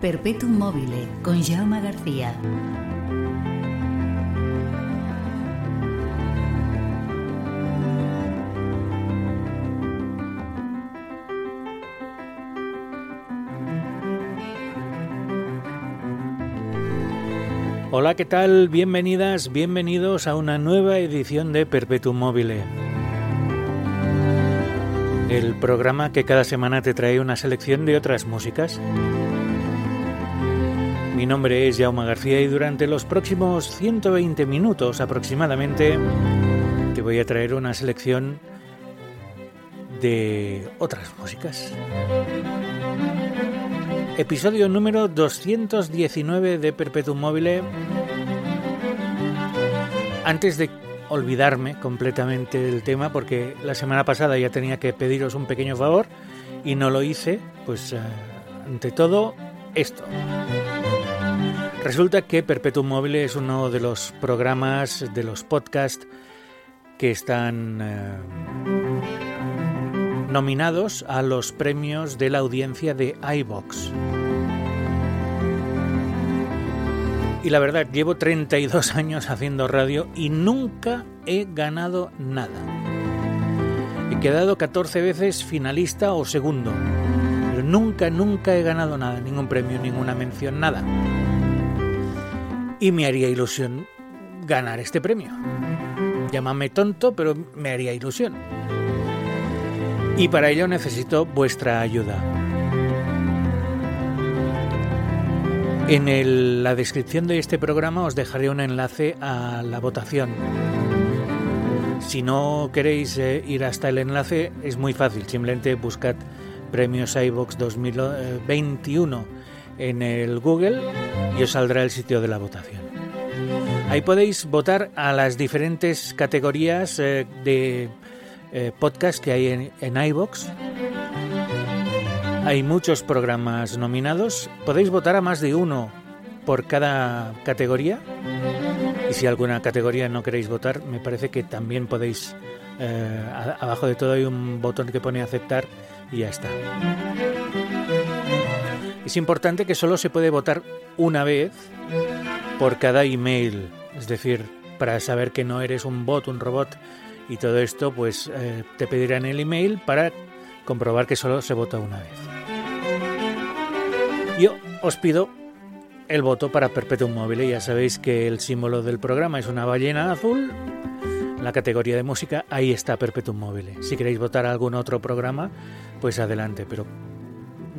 Perpetuum mobile con Jaume García. Hola, ¿qué tal? Bienvenidas, bienvenidos a una nueva edición de Perpetuum Mobile. El programa que cada semana te trae una selección de otras músicas. Mi nombre es Jaume García y durante los próximos 120 minutos aproximadamente te voy a traer una selección de otras músicas. Episodio número 219 de Perpetuum Mobile. Antes de olvidarme completamente del tema, porque la semana pasada ya tenía que pediros un pequeño favor y no lo hice, pues eh, ante todo esto. Resulta que Perpetuum Mobile es uno de los programas, de los podcasts que están eh, nominados a los premios de la audiencia de iBox. Y la verdad, llevo 32 años haciendo radio y nunca he ganado nada. He quedado 14 veces finalista o segundo, pero nunca, nunca he ganado nada, ningún premio, ninguna mención, nada y me haría ilusión ganar este premio. Llámame tonto, pero me haría ilusión. Y para ello necesito vuestra ayuda. En la descripción de este programa os dejaré un enlace a la votación. Si no queréis eh, ir hasta el enlace, es muy fácil. Simplemente buscad Premios iVox 2021 en el Google y os saldrá el sitio de la votación. Ahí podéis votar a las diferentes categorías eh, de eh, podcast que hay en, en iBox. Hay muchos programas nominados. Podéis votar a más de uno por cada categoría. Y si alguna categoría no queréis votar, me parece que también podéis. Eh, abajo de todo hay un botón que pone aceptar y ya está. Es importante que solo se puede votar una vez por cada email, es decir, para saber que no eres un bot, un robot y todo esto, pues eh, te pedirán el email para comprobar que solo se vota una vez. Yo os pido el voto para Perpetuum Mobile. Ya sabéis que el símbolo del programa es una ballena azul. la categoría de música, ahí está Perpetuum Mobile. Si queréis votar a algún otro programa, pues adelante, pero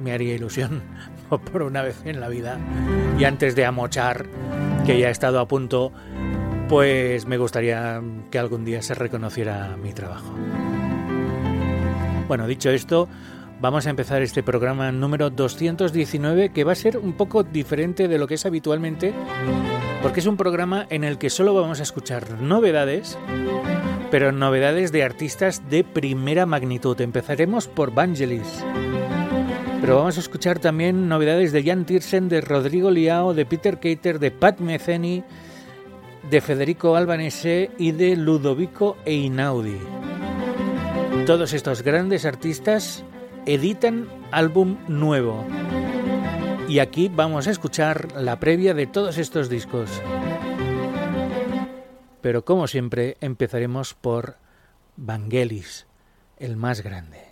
me haría ilusión por una vez en la vida. Y antes de amochar, que ya he estado a punto, pues me gustaría que algún día se reconociera mi trabajo. Bueno, dicho esto, vamos a empezar este programa número 219 que va a ser un poco diferente de lo que es habitualmente, porque es un programa en el que solo vamos a escuchar novedades, pero novedades de artistas de primera magnitud. Empezaremos por Vangelis. Pero vamos a escuchar también novedades de Jan Tiersen, de Rodrigo Liao, de Peter Cater, de Pat Metheny, de Federico Albanese y de Ludovico Einaudi. Todos estos grandes artistas editan álbum nuevo. Y aquí vamos a escuchar la previa de todos estos discos. Pero como siempre empezaremos por Vangelis, el más grande.